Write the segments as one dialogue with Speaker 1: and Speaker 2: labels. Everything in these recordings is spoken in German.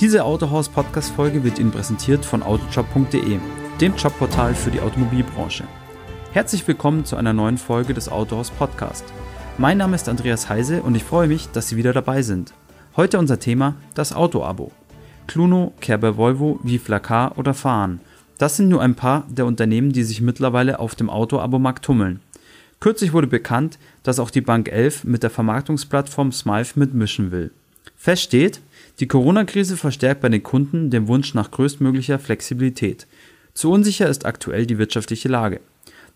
Speaker 1: Diese Autohaus-Podcast-Folge wird Ihnen präsentiert von autojob.de, dem Jobportal für die Automobilbranche. Herzlich willkommen zu einer neuen Folge des Autohaus Podcast. Mein Name ist Andreas Heise und ich freue mich, dass Sie wieder dabei sind. Heute unser Thema das Auto-Abo. Cluno, Kerber Volvo, Viflacar oder Fahren. Das sind nur ein paar der Unternehmen, die sich mittlerweile auf dem Auto-Abo-Markt tummeln. Kürzlich wurde bekannt, dass auch die Bank 11 mit der Vermarktungsplattform Smythe mitmischen will. Fest steht, die Corona-Krise verstärkt bei den Kunden den Wunsch nach größtmöglicher Flexibilität. Zu unsicher ist aktuell die wirtschaftliche Lage.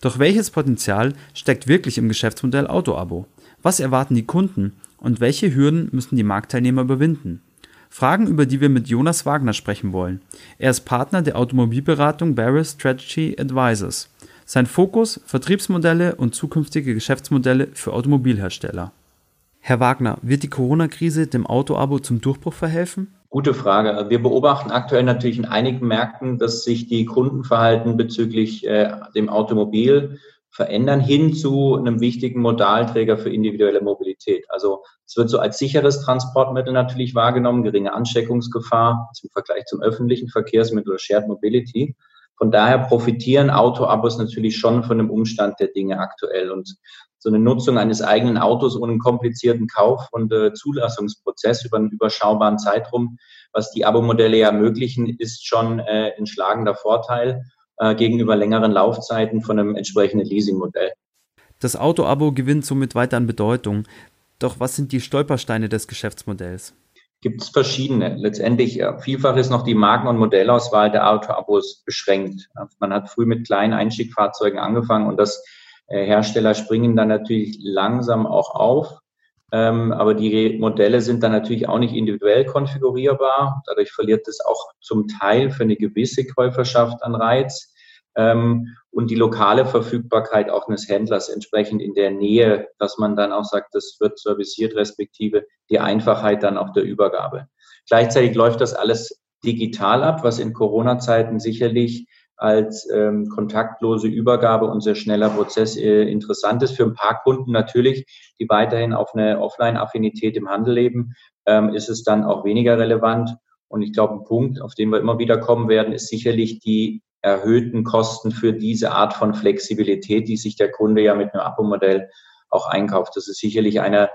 Speaker 1: Doch welches Potenzial steckt wirklich im Geschäftsmodell Auto-Abo? Was erwarten die Kunden und welche Hürden müssen die Marktteilnehmer überwinden? Fragen, über die wir mit Jonas Wagner sprechen wollen. Er ist Partner der Automobilberatung Barris Strategy Advisors. Sein Fokus Vertriebsmodelle und zukünftige Geschäftsmodelle für Automobilhersteller. Herr Wagner, wird die Corona-Krise dem Auto-Abo zum Durchbruch verhelfen?
Speaker 2: Gute Frage. Wir beobachten aktuell natürlich in einigen Märkten, dass sich die Kundenverhalten bezüglich äh, dem Automobil verändern hin zu einem wichtigen Modalträger für individuelle Mobilität. Also es wird so als sicheres Transportmittel natürlich wahrgenommen, geringe Ansteckungsgefahr zum Vergleich zum öffentlichen Verkehrsmittel oder Shared Mobility. Von daher profitieren Autoabos natürlich schon von dem Umstand der Dinge aktuell. Und so eine Nutzung eines eigenen Autos ohne einen komplizierten Kauf- und äh, Zulassungsprozess über einen überschaubaren Zeitraum, was die Abo-Modelle ja ermöglichen, ist schon äh, ein schlagender Vorteil äh, gegenüber längeren Laufzeiten von einem entsprechenden Leasingmodell.
Speaker 1: Das Auto-Abo gewinnt somit weiter an Bedeutung. Doch was sind die Stolpersteine des Geschäftsmodells?
Speaker 2: Gibt es verschiedene. Letztendlich, ja, vielfach ist noch die Marken- und Modellauswahl der Autoabos beschränkt. Man hat früh mit kleinen Einstiegfahrzeugen angefangen und das äh, Hersteller springen dann natürlich langsam auch auf. Ähm, aber die Modelle sind dann natürlich auch nicht individuell konfigurierbar. Dadurch verliert es auch zum Teil für eine gewisse Käuferschaft an Reiz. Ähm, und die lokale Verfügbarkeit auch eines Händlers entsprechend in der Nähe, dass man dann auch sagt, das wird serviciert, respektive die Einfachheit dann auch der Übergabe. Gleichzeitig läuft das alles digital ab, was in Corona-Zeiten sicherlich als ähm, kontaktlose Übergabe und sehr schneller Prozess äh, interessant ist. Für ein paar Kunden natürlich, die weiterhin auf eine Offline-Affinität im Handel leben, ähm, ist es dann auch weniger relevant. Und ich glaube, ein Punkt, auf den wir immer wieder kommen werden, ist sicherlich die erhöhten Kosten für diese Art von Flexibilität, die sich der Kunde ja mit einem Abo-Modell auch einkauft. Das ist sicherlich einer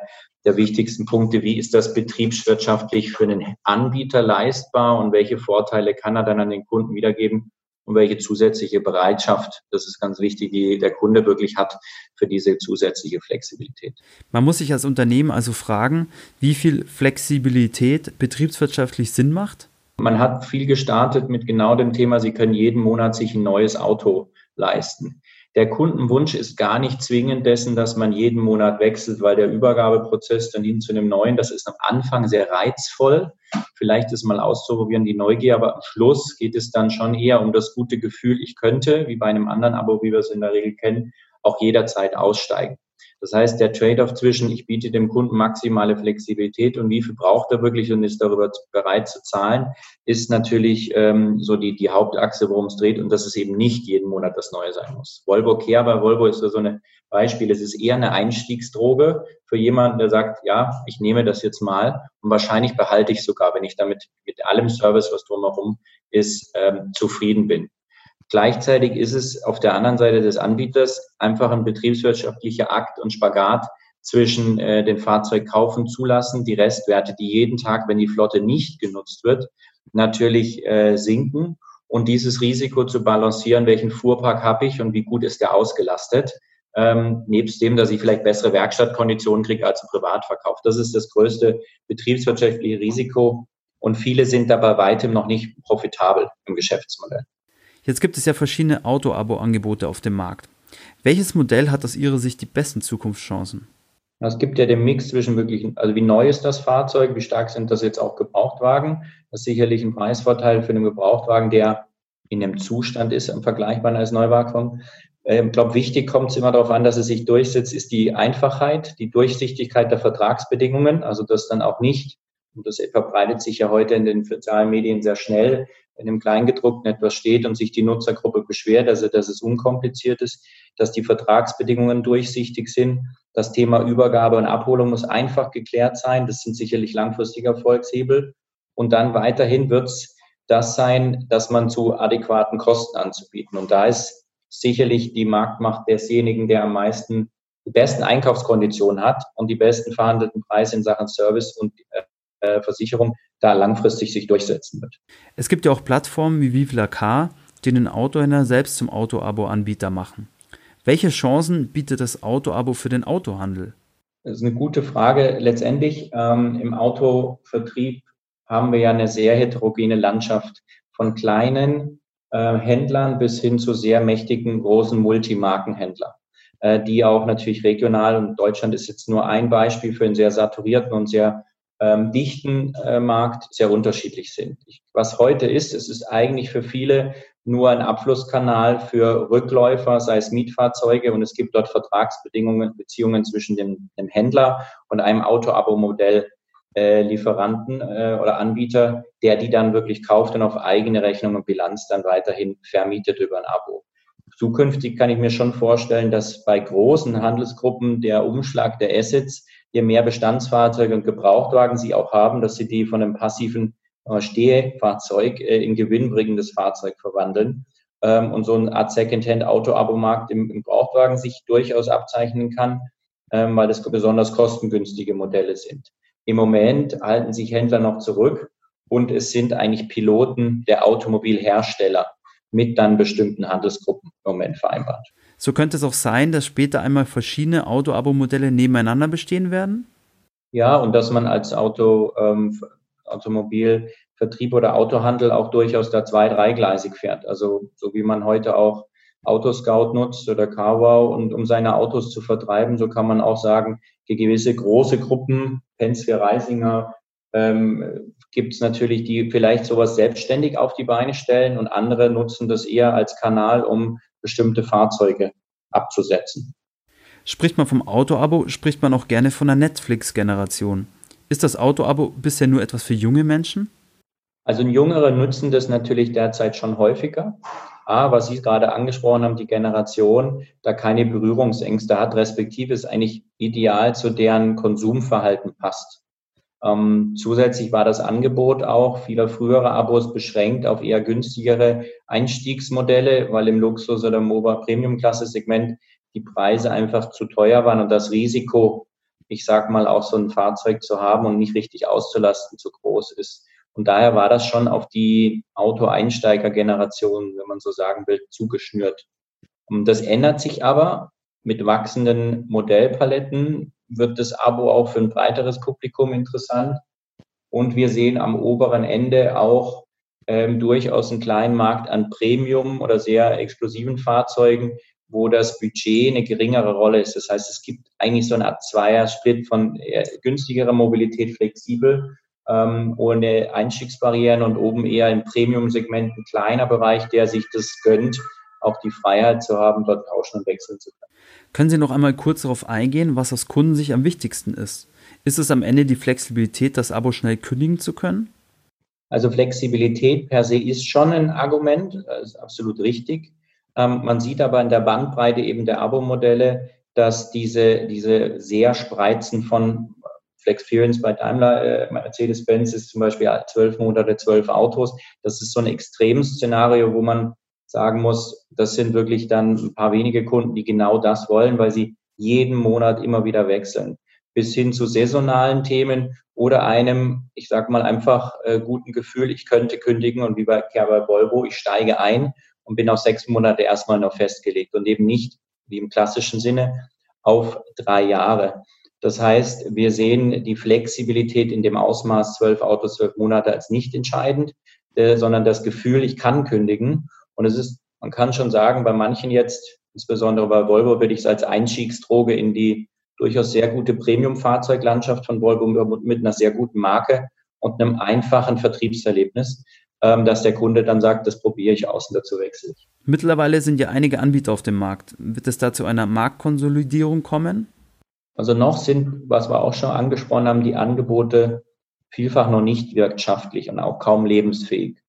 Speaker 2: der wichtigsten Punkte. Wie ist das betriebswirtschaftlich für einen Anbieter leistbar und welche Vorteile kann er dann an den Kunden wiedergeben und welche zusätzliche Bereitschaft, das ist ganz wichtig, die der Kunde wirklich hat für diese zusätzliche Flexibilität.
Speaker 1: Man muss sich als Unternehmen also fragen, wie viel Flexibilität betriebswirtschaftlich Sinn macht?
Speaker 2: Man hat viel gestartet mit genau dem Thema, Sie können jeden Monat sich ein neues Auto leisten. Der Kundenwunsch ist gar nicht zwingend dessen, dass man jeden Monat wechselt, weil der Übergabeprozess dann hin zu einem neuen, das ist am Anfang sehr reizvoll. Vielleicht ist mal auszuprobieren die Neugier, aber am Schluss geht es dann schon eher um das gute Gefühl, ich könnte, wie bei einem anderen Abo, wie wir es in der Regel kennen, auch jederzeit aussteigen. Das heißt, der Trade-off zwischen, ich biete dem Kunden maximale Flexibilität und wie viel braucht er wirklich und ist darüber bereit zu zahlen, ist natürlich ähm, so die, die Hauptachse, worum es dreht und dass es eben nicht jeden Monat das Neue sein muss. Volvo Care bei Volvo ist so ein Beispiel. Es ist eher eine Einstiegsdroge für jemanden, der sagt, ja, ich nehme das jetzt mal und wahrscheinlich behalte ich sogar, wenn ich damit mit allem Service, was drumherum ist, ähm, zufrieden bin. Gleichzeitig ist es auf der anderen Seite des Anbieters einfach ein betriebswirtschaftlicher Akt und Spagat zwischen äh, den Fahrzeug kaufen, zulassen, die Restwerte, die jeden Tag, wenn die Flotte nicht genutzt wird, natürlich äh, sinken und dieses Risiko zu balancieren, welchen Fuhrpark habe ich und wie gut ist der ausgelastet, ähm, nebst dem, dass ich vielleicht bessere Werkstattkonditionen kriege als im Privatverkauf. Das ist das größte betriebswirtschaftliche Risiko und viele sind dabei weitem noch nicht profitabel im Geschäftsmodell.
Speaker 1: Jetzt gibt es ja verschiedene Auto-Abo-Angebote auf dem Markt. Welches Modell hat aus Ihrer Sicht die besten Zukunftschancen?
Speaker 2: Es gibt ja den Mix zwischen wirklich, also wie neu ist das Fahrzeug, wie stark sind das jetzt auch Gebrauchtwagen. Das ist sicherlich ein Preisvorteil für einen Gebrauchtwagen, der in dem Zustand ist, im vergleichbar als Neuwagen. Ähm, ich glaube, wichtig kommt es immer darauf an, dass es sich durchsetzt, ist die Einfachheit, die Durchsichtigkeit der Vertragsbedingungen, also dass dann auch nicht, und das verbreitet sich ja heute in den sozialen Medien sehr schnell, in dem Kleingedruckten etwas steht und sich die Nutzergruppe beschwert, also dass es unkompliziert ist, dass die Vertragsbedingungen durchsichtig sind. Das Thema Übergabe und Abholung muss einfach geklärt sein. Das sind sicherlich langfristige Erfolgshebel. Und dann weiterhin wird es das sein, dass man zu adäquaten Kosten anzubieten. Und da ist sicherlich die Marktmacht desjenigen, der am meisten die besten Einkaufskonditionen hat und die besten verhandelten Preise in Sachen Service und äh, Versicherung da langfristig sich durchsetzen wird.
Speaker 1: Es gibt ja auch Plattformen wie Vivla Car, die den Autohändler selbst zum Auto-Abo-Anbieter machen. Welche Chancen bietet das Auto-Abo für den Autohandel?
Speaker 2: Das ist eine gute Frage. Letztendlich ähm, im Autovertrieb haben wir ja eine sehr heterogene Landschaft von kleinen äh, Händlern bis hin zu sehr mächtigen großen Multimarkenhändlern, äh, die auch natürlich regional und Deutschland ist jetzt nur ein Beispiel für einen sehr saturierten und sehr ähm, dichten äh, Markt sehr unterschiedlich sind. Ich, was heute ist, es ist eigentlich für viele nur ein Abflusskanal für Rückläufer, sei es Mietfahrzeuge und es gibt dort Vertragsbedingungen, Beziehungen zwischen dem, dem Händler und einem Auto-Abo-Modell äh, Lieferanten äh, oder Anbieter, der die dann wirklich kauft und auf eigene Rechnung und Bilanz dann weiterhin vermietet über ein Abo. Zukünftig kann ich mir schon vorstellen, dass bei großen Handelsgruppen der Umschlag der Assets je mehr Bestandsfahrzeuge und Gebrauchtwagen sie auch haben, dass sie die von einem passiven äh, Stehfahrzeug äh, in gewinnbringendes Fahrzeug verwandeln. Ähm, und so eine Art Secondhand-Auto-Abo-Markt im, im Gebrauchtwagen sich durchaus abzeichnen kann, ähm, weil das besonders kostengünstige Modelle sind. Im Moment halten sich Händler noch zurück und es sind eigentlich Piloten der Automobilhersteller mit dann bestimmten Handelsgruppen im Moment vereinbart.
Speaker 1: So könnte es auch sein, dass später einmal verschiedene Auto-Abo-Modelle nebeneinander bestehen werden?
Speaker 2: Ja, und dass man als Auto, ähm, Automobilvertrieb oder Autohandel auch durchaus da zwei-, dreigleisig fährt. Also so wie man heute auch Autoscout nutzt oder CarWow und um seine Autos zu vertreiben, so kann man auch sagen, gewisse große Gruppen, Penske, Reisinger, ähm, gibt es natürlich, die vielleicht sowas selbstständig auf die Beine stellen und andere nutzen das eher als Kanal, um bestimmte Fahrzeuge abzusetzen.
Speaker 1: Spricht man vom Auto-Abo, spricht man auch gerne von der Netflix-Generation. Ist das Auto-Abo bisher nur etwas für junge Menschen?
Speaker 2: Also Jüngere nutzen das natürlich derzeit schon häufiger. A, was Sie gerade angesprochen haben, die Generation, da keine Berührungsängste hat, respektive ist eigentlich ideal zu deren Konsumverhalten passt. Ähm, zusätzlich war das Angebot auch vieler früherer Abos beschränkt auf eher günstigere Einstiegsmodelle, weil im Luxus- oder MOBA-Premium-Klasse-Segment die Preise einfach zu teuer waren und das Risiko, ich sag mal, auch so ein Fahrzeug zu haben und nicht richtig auszulasten, zu groß ist. Und daher war das schon auf die Auto-Einsteiger-Generation, wenn man so sagen will, zugeschnürt. Und das ändert sich aber mit wachsenden Modellpaletten wird das Abo auch für ein breiteres Publikum interessant. Und wir sehen am oberen Ende auch ähm, durchaus einen kleinen Markt an Premium oder sehr explosiven Fahrzeugen, wo das Budget eine geringere Rolle ist. Das heißt, es gibt eigentlich so eine Art Zweier-Split von günstigerer Mobilität flexibel, ähm, ohne Einstiegsbarrieren und oben eher im Premium-Segment ein kleiner Bereich, der sich das gönnt, auch die Freiheit zu haben, dort tauschen und wechseln zu können.
Speaker 1: Können Sie noch einmal kurz darauf eingehen, was aus Kunden sich am wichtigsten ist? Ist es am Ende die Flexibilität, das Abo schnell kündigen zu können?
Speaker 2: Also Flexibilität per se ist schon ein Argument, das ist absolut richtig. Ähm, man sieht aber in der Bandbreite eben der Abo-Modelle, dass diese, diese sehr Spreizen von Flexperience bei Daimler, äh, Mercedes-Benz ist zum Beispiel zwölf Monate, zwölf Autos. Das ist so ein Extremszenario, wo man sagen muss, das sind wirklich dann ein paar wenige Kunden, die genau das wollen, weil sie jeden Monat immer wieder wechseln. Bis hin zu saisonalen Themen oder einem, ich sag mal, einfach äh, guten Gefühl, ich könnte kündigen und wie bei, bei Volvo, ich steige ein und bin auf sechs Monate erstmal noch festgelegt und eben nicht, wie im klassischen Sinne, auf drei Jahre. Das heißt, wir sehen die Flexibilität in dem Ausmaß zwölf Autos, zwölf Monate als nicht entscheidend, äh, sondern das Gefühl, ich kann kündigen und es ist, man kann schon sagen, bei manchen jetzt, insbesondere bei Volvo, würde ich es als Einstiegsdroge in die durchaus sehr gute Premium-Fahrzeuglandschaft von Volvo mit einer sehr guten Marke und einem einfachen Vertriebserlebnis, ähm, dass der Kunde dann sagt, das probiere ich aus und dazu wechsle ich.
Speaker 1: Mittlerweile sind ja einige Anbieter auf dem Markt. Wird es da zu einer Marktkonsolidierung kommen?
Speaker 2: Also noch sind, was wir auch schon angesprochen haben, die Angebote vielfach noch nicht wirtschaftlich und auch kaum lebensfähig.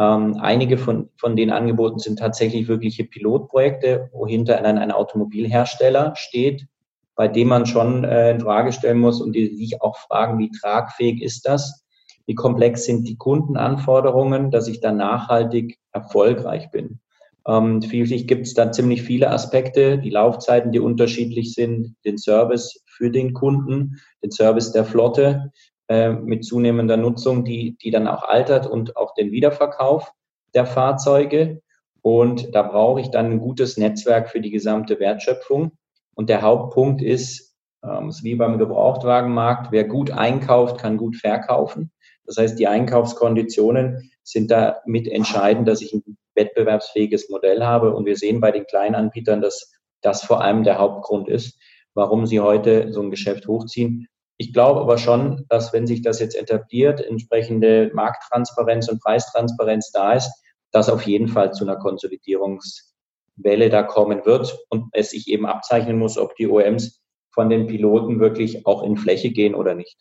Speaker 2: Ähm, einige von, von den Angeboten sind tatsächlich wirkliche Pilotprojekte, wo hinter ein, ein Automobilhersteller steht, bei dem man schon äh, in Frage stellen muss und die sich auch fragen, wie tragfähig ist das? wie komplex sind die Kundenanforderungen, dass ich dann nachhaltig erfolgreich bin. Ähm, gibt es da ziemlich viele Aspekte, die Laufzeiten, die unterschiedlich sind, den Service für den Kunden, den Service der Flotte äh, mit zunehmender Nutzung, die, die dann auch altert und auch den Wiederverkauf der Fahrzeuge. Und da brauche ich dann ein gutes Netzwerk für die gesamte Wertschöpfung. Und der Hauptpunkt ist, ähm, ist wie beim Gebrauchtwagenmarkt, wer gut einkauft, kann gut verkaufen. Das heißt, die Einkaufskonditionen sind da mit entscheidend, dass ich ein wettbewerbsfähiges Modell habe. Und wir sehen bei den kleinen Anbietern, dass das vor allem der Hauptgrund ist, warum sie heute so ein Geschäft hochziehen. Ich glaube aber schon, dass wenn sich das jetzt etabliert, entsprechende Markttransparenz und Preistransparenz da ist, dass auf jeden Fall zu einer Konsolidierungswelle da kommen wird und es sich eben abzeichnen muss, ob die OMs von den Piloten wirklich auch in Fläche gehen oder nicht.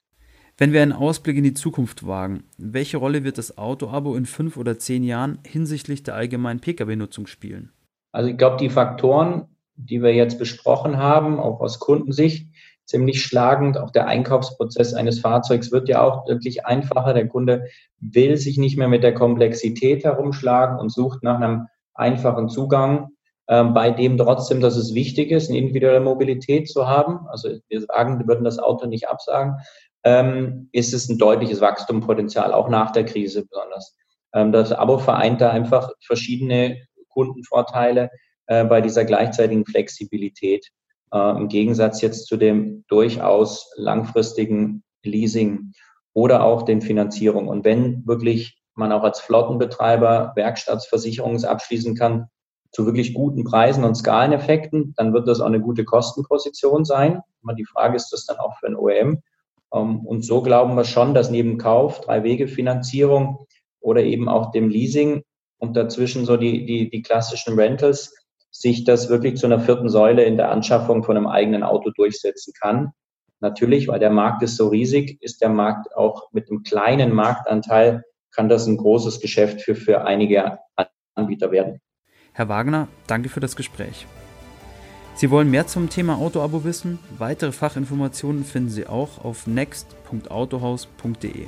Speaker 1: Wenn wir einen Ausblick in die Zukunft wagen, welche Rolle wird das Auto-Abo in fünf oder zehn Jahren hinsichtlich der allgemeinen Pkw-Nutzung spielen?
Speaker 2: Also ich glaube, die Faktoren, die wir jetzt besprochen haben, auch aus Kundensicht, ziemlich schlagend. Auch der Einkaufsprozess eines Fahrzeugs wird ja auch wirklich einfacher. Der Kunde will sich nicht mehr mit der Komplexität herumschlagen und sucht nach einem einfachen Zugang, ähm, bei dem trotzdem, dass es wichtig ist, eine individuelle Mobilität zu haben. Also wir sagen, wir würden das Auto nicht absagen. Ähm, ist es ein deutliches Wachstumspotenzial, auch nach der Krise besonders. Ähm, das Abo vereint da einfach verschiedene Kundenvorteile äh, bei dieser gleichzeitigen Flexibilität. Äh, Im Gegensatz jetzt zu dem durchaus langfristigen Leasing oder auch den Finanzierung. Und wenn wirklich man auch als Flottenbetreiber Werkstattsversicherungen abschließen kann zu wirklich guten Preisen und Skaleneffekten, dann wird das auch eine gute Kostenposition sein. Die Frage ist das dann auch für ein OEM. Ähm, und so glauben wir schon, dass neben Kauf, Drei-Wege-Finanzierung oder eben auch dem Leasing und dazwischen so die, die, die klassischen Rentals sich das wirklich zu einer vierten Säule in der Anschaffung von einem eigenen Auto durchsetzen kann. Natürlich, weil der Markt ist so riesig, ist der Markt auch mit einem kleinen Marktanteil, kann das ein großes Geschäft für, für einige Anbieter werden.
Speaker 1: Herr Wagner, danke für das Gespräch. Sie wollen mehr zum Thema Autoabo wissen? Weitere Fachinformationen finden Sie auch auf next.autohaus.de.